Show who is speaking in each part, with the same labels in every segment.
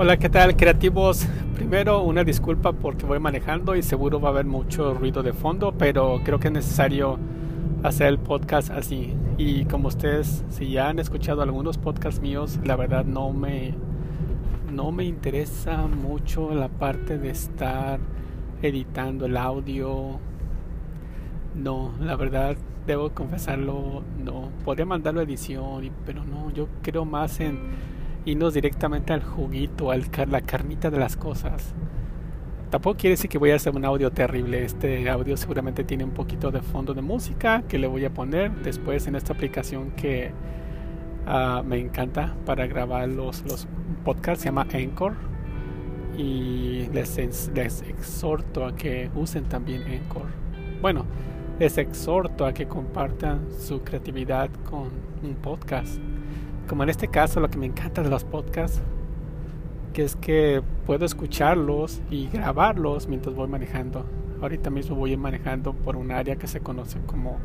Speaker 1: Hola, ¿qué tal creativos? Primero una disculpa porque voy manejando y seguro va a haber mucho ruido de fondo, pero creo que es necesario hacer el podcast así. Y como ustedes, si ya han escuchado algunos podcasts míos, la verdad no me, no me interesa mucho la parte de estar editando el audio. No, la verdad debo confesarlo, no. Podría mandarlo a edición, pero no, yo creo más en irnos directamente al juguito, al la carnita de las cosas. Tampoco quiere decir que voy a hacer un audio terrible. Este audio seguramente tiene un poquito de fondo de música que le voy a poner después en esta aplicación que uh, me encanta para grabar los, los podcasts. Se llama Anchor. Y les, les exhorto a que usen también Anchor. Bueno, les exhorto a que compartan su creatividad con un podcast. Como en este caso, lo que me encanta de los podcasts, que es que puedo escucharlos y grabarlos mientras voy manejando. Ahorita mismo voy manejando por un área que se conoce como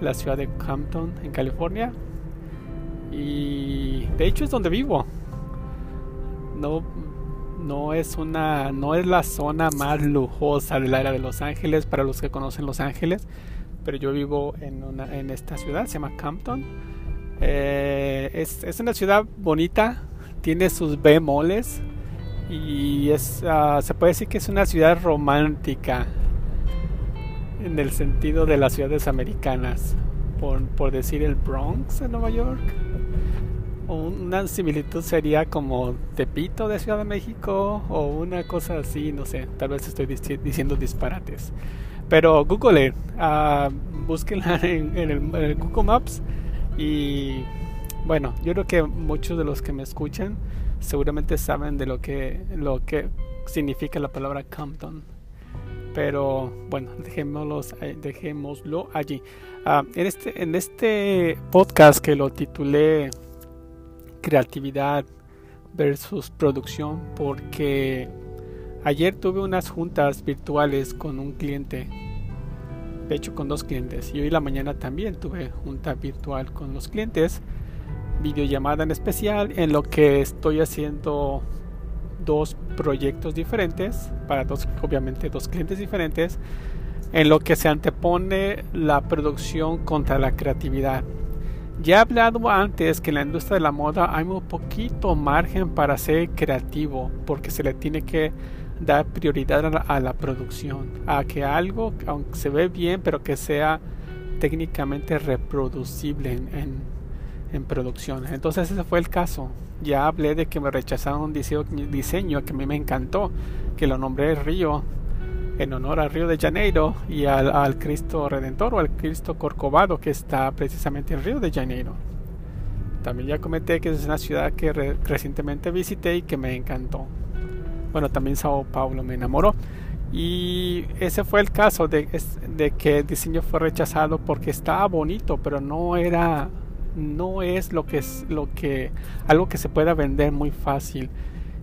Speaker 1: la ciudad de Compton, en California. Y de hecho es donde vivo. No, no es una, no es la zona más lujosa del área de Los Ángeles para los que conocen Los Ángeles, pero yo vivo en una, en esta ciudad, se llama Compton eh, es, es, una ciudad bonita, tiene sus bemoles y es, uh, se puede decir que es una ciudad romántica en el sentido de las ciudades americanas, por, por decir el Bronx en Nueva York. Una similitud sería como Tepito de Ciudad de México o una cosa así, no sé, tal vez estoy diciendo disparates. Pero Google, uh, búsquenla en, en, el, en el Google Maps y bueno, yo creo que muchos de los que me escuchan seguramente saben de lo que, lo que significa la palabra Compton. Pero bueno, dejémoslo, dejémoslo allí. Ah, en, este, en este podcast que lo titulé Creatividad versus Producción, porque ayer tuve unas juntas virtuales con un cliente de hecho con dos clientes. Y hoy la mañana también tuve junta virtual con los clientes videollamada en especial en lo que estoy haciendo dos proyectos diferentes para dos obviamente dos clientes diferentes en lo que se antepone la producción contra la creatividad. Ya he hablado antes que en la industria de la moda hay un poquito margen para ser creativo porque se le tiene que dar prioridad a la, producción, a que algo, aunque se ve bien, pero que sea técnicamente reproducible en, en, producción. Entonces ese fue el caso. Ya hablé de que me rechazaron un diseño, diseño que a mí me encantó, que lo nombré Río, en honor al Río de Janeiro y al, Cristo Redentor o al Cristo Corcovado que está precisamente en Río de Janeiro. También ya comenté que es una ciudad que recientemente visité y que me encantó bueno, también Sao Paulo me enamoró. Y ese fue el caso de, de, que el diseño fue rechazado porque estaba bonito, pero no era, no es lo que es lo que, algo que se pueda vender muy fácil.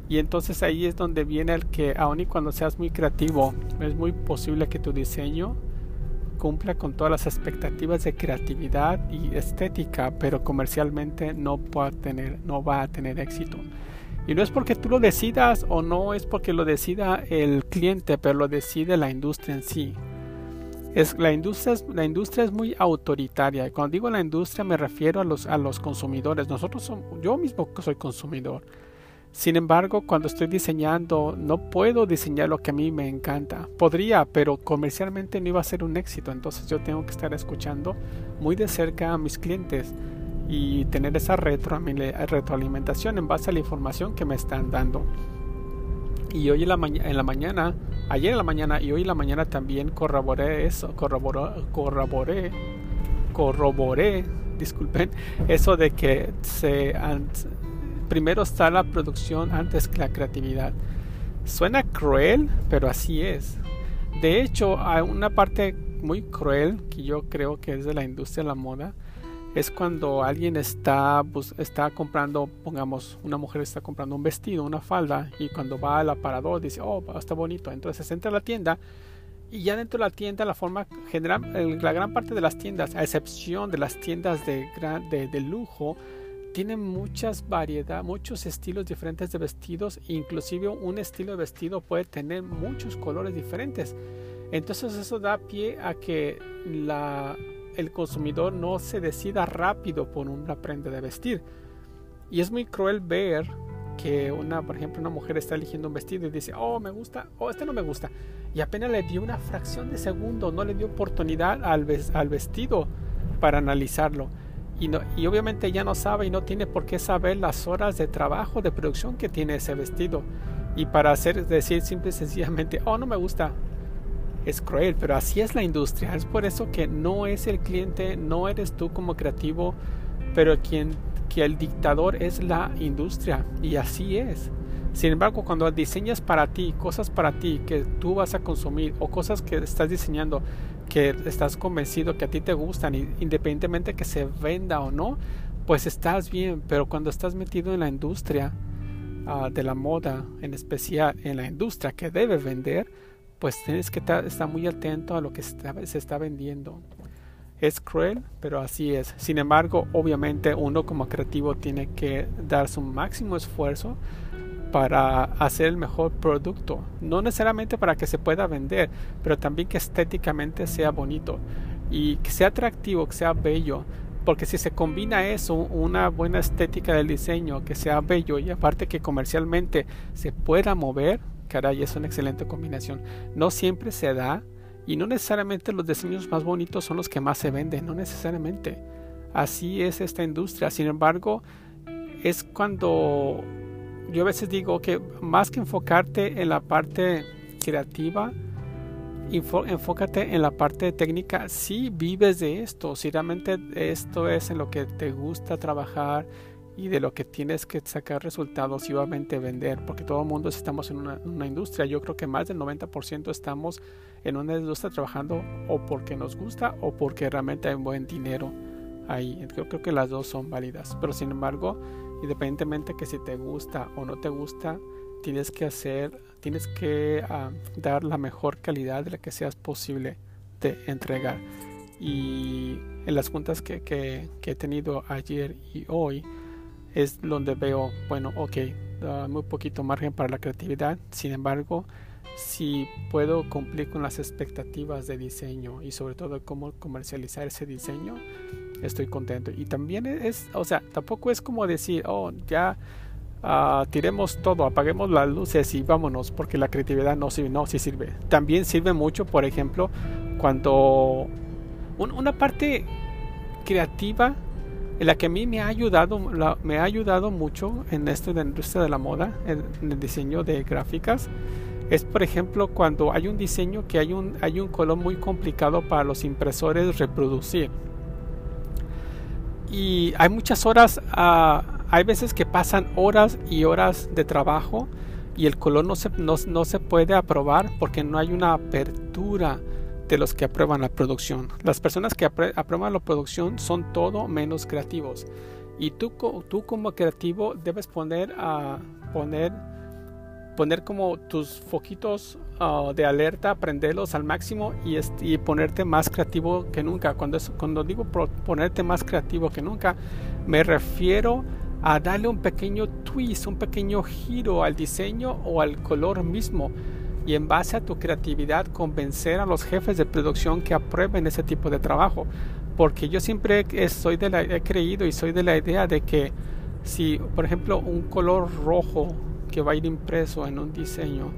Speaker 1: Y entonces ahí es donde viene el que, aun y cuando seas muy creativo, es muy posible que tu diseño cumpla con todas las expectativas de creatividad y estética, pero comercialmente no, pueda tener, no va a tener éxito. Y no es porque tú lo decidas o no es porque lo decida el cliente, pero lo decide la industria en sí. Es, la, industria es, la industria es muy autoritaria. Y cuando digo la industria me refiero a los, a los consumidores. Nosotros yo mismo soy consumidor. Sin embargo, cuando estoy diseñando, no puedo diseñar lo que a mí me encanta. Podría, pero comercialmente no iba a ser un éxito. Entonces yo tengo que estar escuchando muy de cerca a mis clientes y tener esa retroalimentación en base a la información que me están dando. Y hoy en la, mañana, ayer en la mañana y hoy en la mañana también corroboré eso, corroboré, corroboré, disculpen, eso de que se primero está la producción antes que la creatividad. Suena cruel, pero así es. De hecho, hay una parte muy cruel que yo creo que es de la industria de la moda es cuando alguien está, está comprando, pongamos, una mujer está comprando un vestido, una falda, y cuando va al aparador dice, oh, está bonito. Entonces entra a la tienda y ya dentro de la tienda, la forma general, la gran parte de las tiendas, a excepción de las tiendas de, de, de lujo, tiene muchas variedades, muchos estilos diferentes de vestidos, inclusive un estilo de vestido puede tener muchos colores diferentes. Entonces eso da pie a que la, el consumidor no se decida rápido por una prenda de vestir. Y es muy cruel ver que una, por ejemplo, una mujer está eligiendo un vestido y dice, oh, me gusta, oh, este no me gusta. Y apenas le dio una fracción de segundo, no le dio oportunidad al, vestido para analizarlo. Y, no, y obviamente ella no sabe y no tiene por qué saber las horas de trabajo, de producción que tiene ese vestido. Y para hacer, decir simple y sencillamente, oh, no me gusta, es cruel, pero así es la industria. Es por eso que no es el cliente, no eres tú como creativo, pero quien que el dictador es la industria y así es. Sin embargo, cuando diseñas para ti, cosas para ti que tú vas a consumir o cosas que estás diseñando que estás convencido que a ti te gustan, independientemente que se venda o no, pues estás bien. Pero cuando estás metido en la industria ah, de la moda, en especial en la industria que debe vender, pues tienes que estar muy atento a lo que se está vendiendo. Es cruel, pero así es. Sin embargo, obviamente uno como creativo tiene que dar su máximo esfuerzo para hacer el mejor producto. No necesariamente para que se pueda vender, pero también que estéticamente sea bonito y que sea atractivo, que sea bello. Porque si se combina eso, una buena estética del diseño, que sea bello y aparte que comercialmente se pueda mover, caray, es una excelente combinación. No siempre se da, y no necesariamente los diseños más bonitos son los que más se venden, no necesariamente. Así es esta industria. Sin embargo, es cuando yo a veces digo que más que enfocarte en la parte creativa, enfócate en la parte técnica. Si vives de esto, si realmente esto es en lo que te gusta trabajar y de lo que tienes que sacar resultados y obviamente vender, porque todo el mundo estamos en una, industria. Yo creo que más del 90% estamos en una industria trabajando o porque nos gusta o porque realmente hay un buen dinero ahí. Yo creo que las dos son válidas, pero sin embargo, independientemente que si te gusta o no te gusta, tienes que hacer, tienes que ah, dar la mejor calidad de la que seas posible de entregar. Y en las juntas que, que he tenido ayer y hoy, es donde veo, bueno, ok, muy poquito margen para la creatividad, sin embargo, si puedo cumplir con las expectativas de diseño y sobre todo cómo comercializar ese diseño, estoy contento. Y también es, o sea, tampoco es como decir, oh, ya uh, tiremos todo, apaguemos las luces y vámonos, porque la creatividad no sirve, no, sí sirve. También sirve mucho, por ejemplo, cuando una parte creativa la que a mí me ha ayudado, me ha ayudado mucho en esto de la industria de la moda, en, el diseño de gráficas, es por ejemplo cuando hay un diseño que hay un, hay un color muy complicado para los impresores reproducir. Y hay muchas horas, ah, hay veces que pasan horas y horas de trabajo y el color no se, no, no se puede aprobar porque no hay una apertura de los que aprueban la producción. Las personas que aprueban la producción son todo menos creativos. Y tú, tú como creativo debes poner a poner poner como tus foquitos ah, de alerta, prenderlos al máximo y, y, ponerte más creativo que nunca. Cuando, cuando digo ponerte más creativo que nunca, me refiero a darle un pequeño twist, un pequeño giro al diseño o al color mismo y en base a tu creatividad convencer a los jefes de producción que aprueben ese tipo de trabajo. Porque yo siempre soy de la, he creído y soy de la idea de que si, por ejemplo, un color rojo que va a ir impreso en un diseño,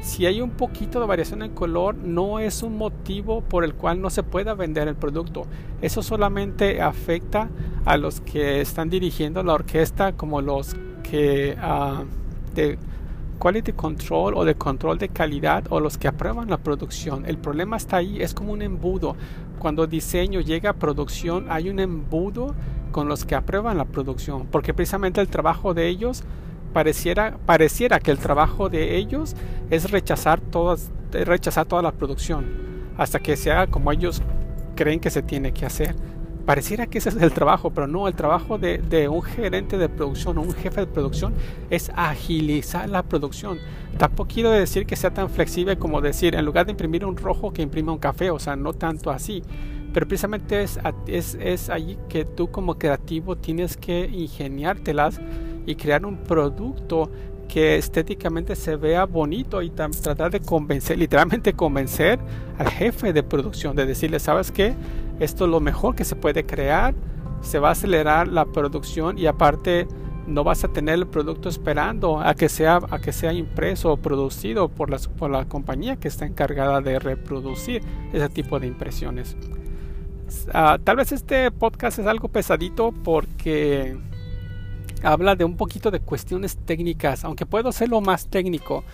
Speaker 1: si hay un poquito de variación en color, no es un motivo por el cual no se pueda vender el producto. Eso solamente afecta a los que están dirigiendo la orquesta, como los que uh, de, quality control o de control de calidad o los que aprueban la producción. El problema está ahí, es como un embudo. Cuando diseño llega a producción hay un embudo con los que aprueban la producción, porque precisamente el trabajo de ellos pareciera pareciera que el trabajo de ellos es rechazar todas rechazar toda la producción hasta que sea como ellos creen que se tiene que hacer pareciera que ese es el trabajo, pero no, el trabajo de, un gerente de producción o un jefe de producción es agilizar la producción. Tampoco quiero decir que sea tan flexible como decir, en lugar de imprimir un rojo, que imprima un café, o sea, no tanto así, pero precisamente es, es, es allí que tú como creativo tienes que ingeniártelas y crear un producto que estéticamente se vea bonito y tratar de convencer, literalmente convencer al jefe de producción, de decirle, ¿sabes qué? Esto es lo mejor que se puede crear, se va a acelerar la producción y aparte no vas a tener el producto esperando a que sea, a que sea impreso o producido por la, por la compañía que está encargada de reproducir ese tipo de impresiones. Ah, tal vez este podcast es algo pesadito porque habla de un poquito de cuestiones técnicas, aunque puedo hacerlo más técnico.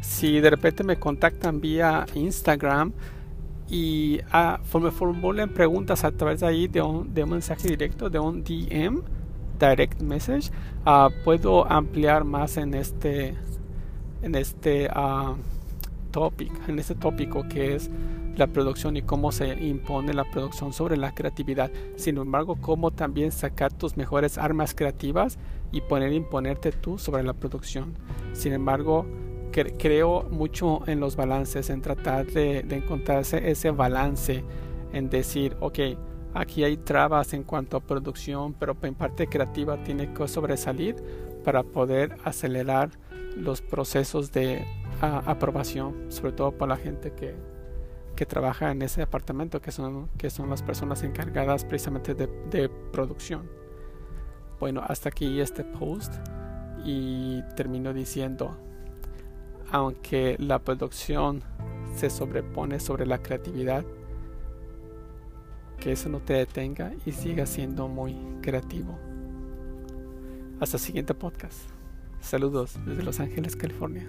Speaker 1: Si de repente me contactan vía Instagram y ah, me formulen preguntas a través de ahí de un, de un mensaje directo, de un DM, direct message, ah, puedo ampliar más en este, en este uh, en este tópico que es la producción y cómo se impone la producción sobre la creatividad. Sin embargo, cómo también sacar tus mejores armas creativas y poner imponerte tú sobre la producción. Sin embargo, creo mucho en los balances, en tratar de, de encontrarse ese balance, en decir, ok, aquí hay trabas en cuanto a producción, pero en parte creativa tiene que sobresalir para poder acelerar los procesos de aprobación, sobre todo para la gente que, que trabaja en ese departamento, que son, que son las personas encargadas precisamente de, de producción. Bueno, hasta aquí este post y termino diciendo, aunque la producción se sobrepone sobre la creatividad, que eso no te detenga y siga siendo muy creativo. Hasta el siguiente podcast. Saludos desde Los Ángeles, California.